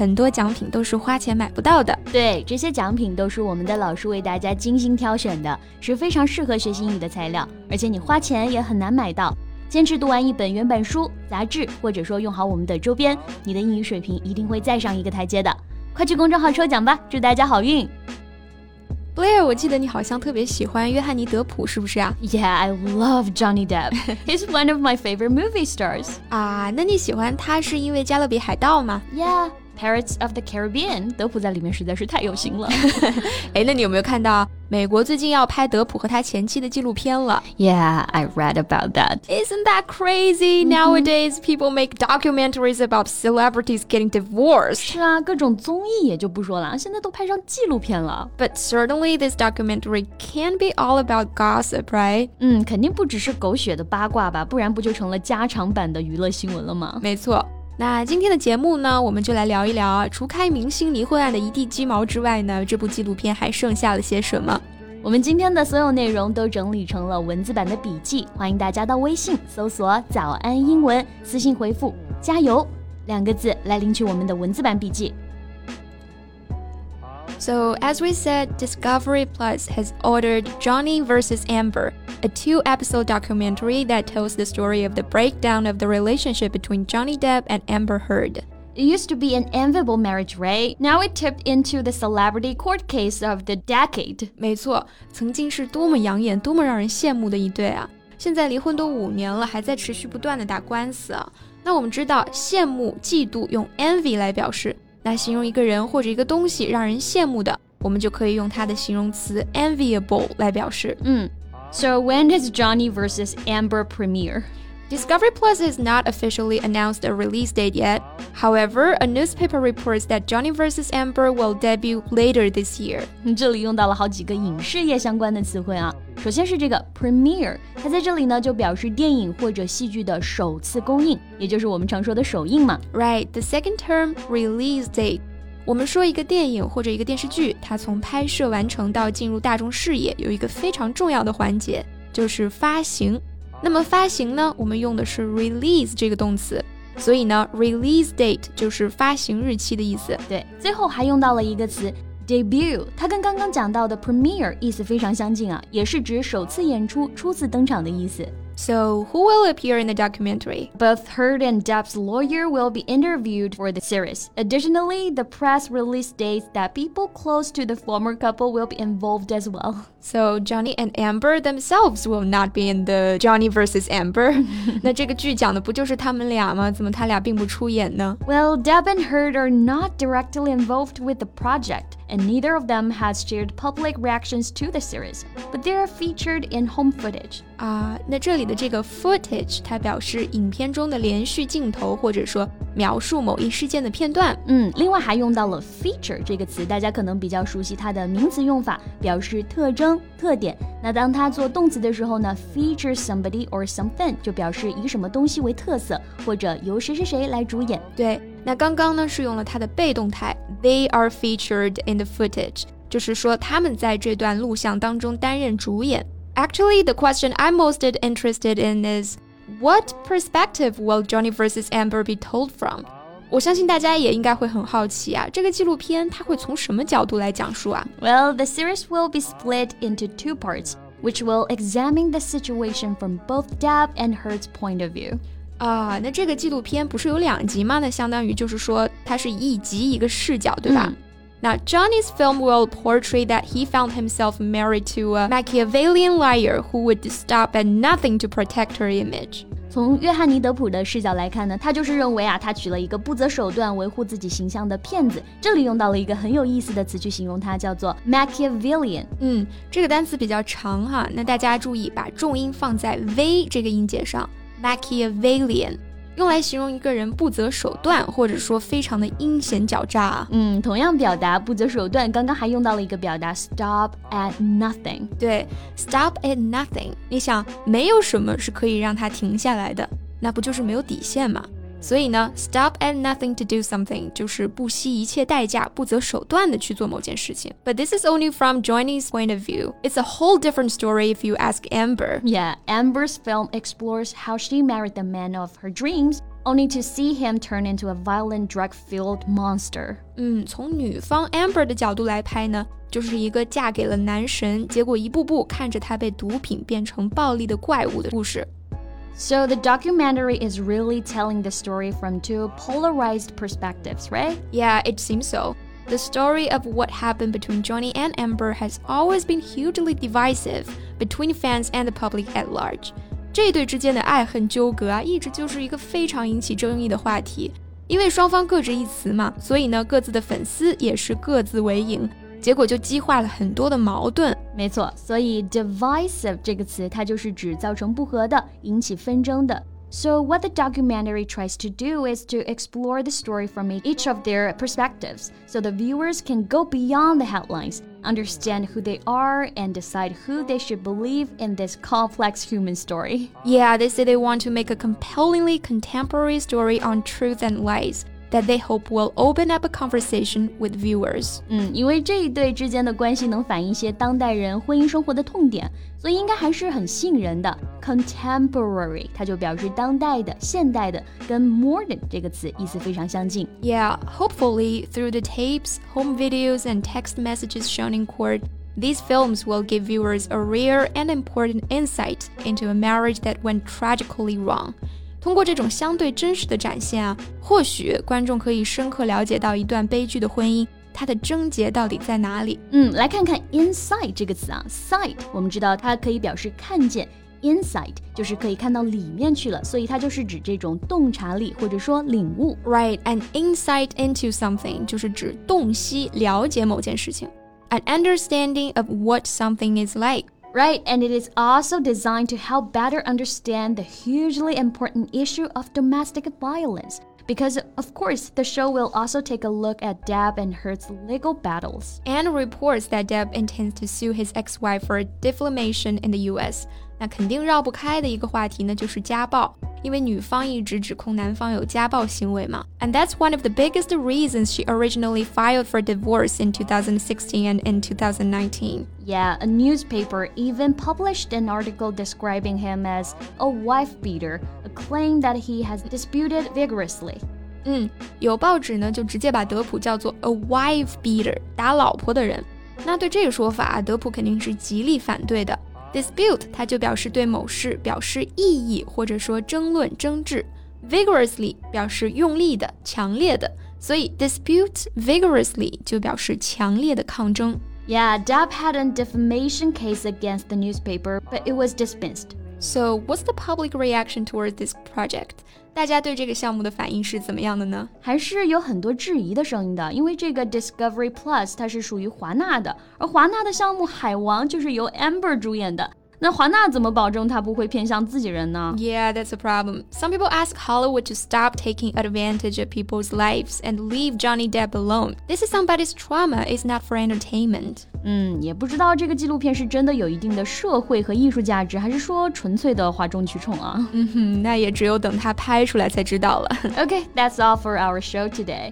很多奖品都是花钱买不到的。对，这些奖品都是我们的老师为大家精心挑选的，是非常适合学习英语的材料，而且你花钱也很难买到。坚持读完一本原版书、杂志，或者说用好我们的周边，你的英语水平一定会再上一个台阶的。快去公众号抽奖吧，祝大家好运！Blair，我记得你好像特别喜欢约翰尼·德普，是不是啊？Yeah, I love Johnny Depp. He's one of my favorite movie stars. 啊，那你喜欢他是因为《加勒比海盗》吗？Yeah. Pirates of the Caribbean，德普在里面实在是太有型了。哎，那你有没有看到美国最近要拍德普和他前妻的纪录片了？Yeah, I read about that. Isn't that crazy? Nowadays, people make documentaries about celebrities getting divorced. 是啊，各种综艺也就不说了，现在都拍上纪录片了。But certainly, this documentary can be all about gossip, right? 嗯，肯定不只是狗血的八卦吧，不然不就成了加长版的娱乐新闻了吗？没错。 那今天的节目呢，我们就来聊一聊啊，除开明星离婚案的一地鸡毛之外呢，这部纪录片还剩下了些什么？我们今天的所有内容都整理成了文字版的笔记，欢迎大家到微信搜索“早安英文”，私信回复“加油”两个字来领取我们的文字版笔记。So, as we said, Discovery Plus has ordered Johnny vs. Amber, a two episode documentary that tells the story of the breakdown of the relationship between Johnny Depp and Amber Heard. It used to be an enviable marriage, right? Now it tipped into the celebrity court case of the decade. 没错，曾经是多么养眼、多么让人羡慕的一对啊！现在离婚都五年了，还在持续不断的打官司啊。那我们知道，羡慕、嫉妒用 envy 来表示。 来形容一个人或者一个东西让人羡慕的，我们就可以用它的形容词 enviable 来表示。嗯，So when does Johnny versus Amber premiere? Discovery Plus has not officially announced a release date yet. However, a newspaper reports that Johnny vs. Amber will debut later this year. 这里用到了好几个影视业相关的词汇啊。首先是这个 premiere，它在这里呢就表示电影或者戏剧的首次公映，也就是我们常说的首映嘛。Right. The second term, release date. 我们说一个电影或者一个电视剧，它从拍摄完成到进入大众视野，有一个非常重要的环节，就是发行。 那么发行呢，我们用的是 release 这个动词，所以呢，release date 就是发行日期的意思。对，最后还用到了一个词 debut，它跟刚刚讲到的 premiere 意思非常相近啊，也是指首次演出、初次登场的意思。So, who will appear in the documentary? Both Heard and Depp's lawyer will be interviewed for the series. Additionally, the press release states that people close to the former couple will be involved as well. So, Johnny and Amber themselves will not be in the Johnny versus Amber. 那这个剧讲的不就是他们俩吗？怎么他俩并不出演呢？Well, Depp and Heard are not directly involved with the project and neither of them has shared public reactions to the series, but they are featured in home footage. 啊，那这里 的这个 footage，它表示影片中的连续镜头，或者说描述某一事件的片段。嗯，另外还用到了 feature 这个词，大家可能比较熟悉它的名词用法，表示特征、特点。那当它做动词的时候呢，feature somebody or something 就表示以什么东西为特色，或者由谁谁谁来主演。对。那刚刚呢是用了它的被动态，they are featured in the footage，就是说他们在这段录像当中担任主演。Actually, the question I'm most interested in is what perspective will Johnny versus Amber be told from? 我相信大家也应该会很好奇啊，这个纪录片它会从什么角度来讲述啊？Well, the series will be split into two parts, which will examine the situation from both Depp and Heard's point of view. 啊，那这个纪录片不是有两集吗？那相当于就是说它是一集一个视角，对吧？嗯 那 Johnny's film will portray that he found himself married to a Machiavellian liar who would stop at nothing to protect her image。从约翰尼·德普的视角来看呢，他就是认为啊，他娶了一个不择手段维护自己形象的骗子。这里用到了一个很有意思的词去形容他，叫做 Machiavellian。嗯，这个单词比较长哈，那大家注意把重音放在 v 这个音节上。Machiavellian， 用来形容一个人不择手段，或者说非常的阴险狡诈啊。嗯，同样表达不择手段，刚刚还用到了一个表达 stop at nothing。对，stop at nothing。你想，没有什么是可以让他停下来的，那不就是没有底线吗？所以呢，stop at nothing to do something 就是不惜一切代价、不择手段的去做某件事情。But this is only from Johnny's point of view. It's a whole different story if you ask Amber. Yeah, Amber's film explores how she married the man of her dreams. Only to see him turn into a violent, drug-filled monster. 嗯，从女方 Amber 的角度来拍呢，就是一个嫁给了男神，结果一步步看着他被毒品变成暴力的怪物的故事。 so the documentary is really telling the story from two polarized perspectives, right? Yeah, it seems so. The story of what happened between Johnny and Amber has always been hugely divisive between fans and the public at large. 这对之间的爱恨纠葛啊，一直就是一个非常引起争议的话题。因为双方各执一词嘛，所以呢，各自的粉丝也是各自为营。 结果就激化了很多的矛盾。没错，所以 divisive 这个词它就是指造成不和的、引起纷争的。So, what the documentary tries to do is to explore the story from each of their perspectives so the viewers can go beyond the headlines, understand who they are, and decide who they should believe in this complex human story. Yeah, they say they want to make a compellingly contemporary story on truth and lies that they hope will open up a conversation with viewers. 嗯，因为这一对之间的关系能反映一些当代人婚姻生活的痛点，所以应该还是很吸引人的。Contemporary，它就表示当代的、现代的，跟 modern 这个词意思非常相近。Yeah, hopefully through the tapes, home videos, and text messages shown in court. These films will give viewers a rare and important insight into a marriage that went tragically wrong. 通过这种相对真实的展现啊，或许观众可以深刻了解到一段悲剧的婚姻，它的症结到底在哪里？嗯，来看看 inside 这个词啊，sight 我们知道它可以表示看见，insight 就是可以看到里面去了，所以它就是指这种洞察力或者说领悟。Right，an insight into something 就是指洞悉、了解某件事情，an understanding of what something is like。Right, and it is also designed to help better understand the hugely important issue of domestic violence because, of course, the show will also take a look at Depp and Heard's legal battles. And reports that Depp intends to sue his ex wife for defamation in the US. 那肯定绕不开的一个话题呢，就是家暴，因为女方一直指控男方有家暴行为嘛。And that's one of the biggest reasons she originally filed for divorce in 2016 and in 2019. Yeah, a newspaper even published an article describing him as a wife beater, a claim that he has disputed vigorously. 嗯，有报纸呢就直接把德普叫做 a wife beater，打老婆的人。那对这个说法，德普肯定是极力反对的。dispute 它就表示对某事表示异议，或者说争论、争执。vigorously 表示用力的、强烈的，所以 dispute vigorously 就表示强烈的抗争。Yeah, Depp had a defamation case against the newspaper, but it was dismissed. So, what's the public reaction towards this project? 大家对这个项目的反应是怎么样的呢？还是有很多质疑的声音的，因为这个 Discovery Plus 它是属于华纳的，而华纳的项目《海王》就是由 Amber 主演的。 那华纳怎么保证他不会偏向自己人呢？Yeah, that's a problem. Some people ask Hollywood to stop taking advantage of people's lives and leave Johnny Depp alone. This is somebody's trauma. It's not for entertainment. 嗯，也不知道这个纪录片是真的有一定的社会和艺术价值，还是说纯粹的哗众取宠啊？嗯哼，那也只有等它拍出来才知道了。Okay, that's all for our show today.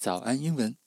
早安英文。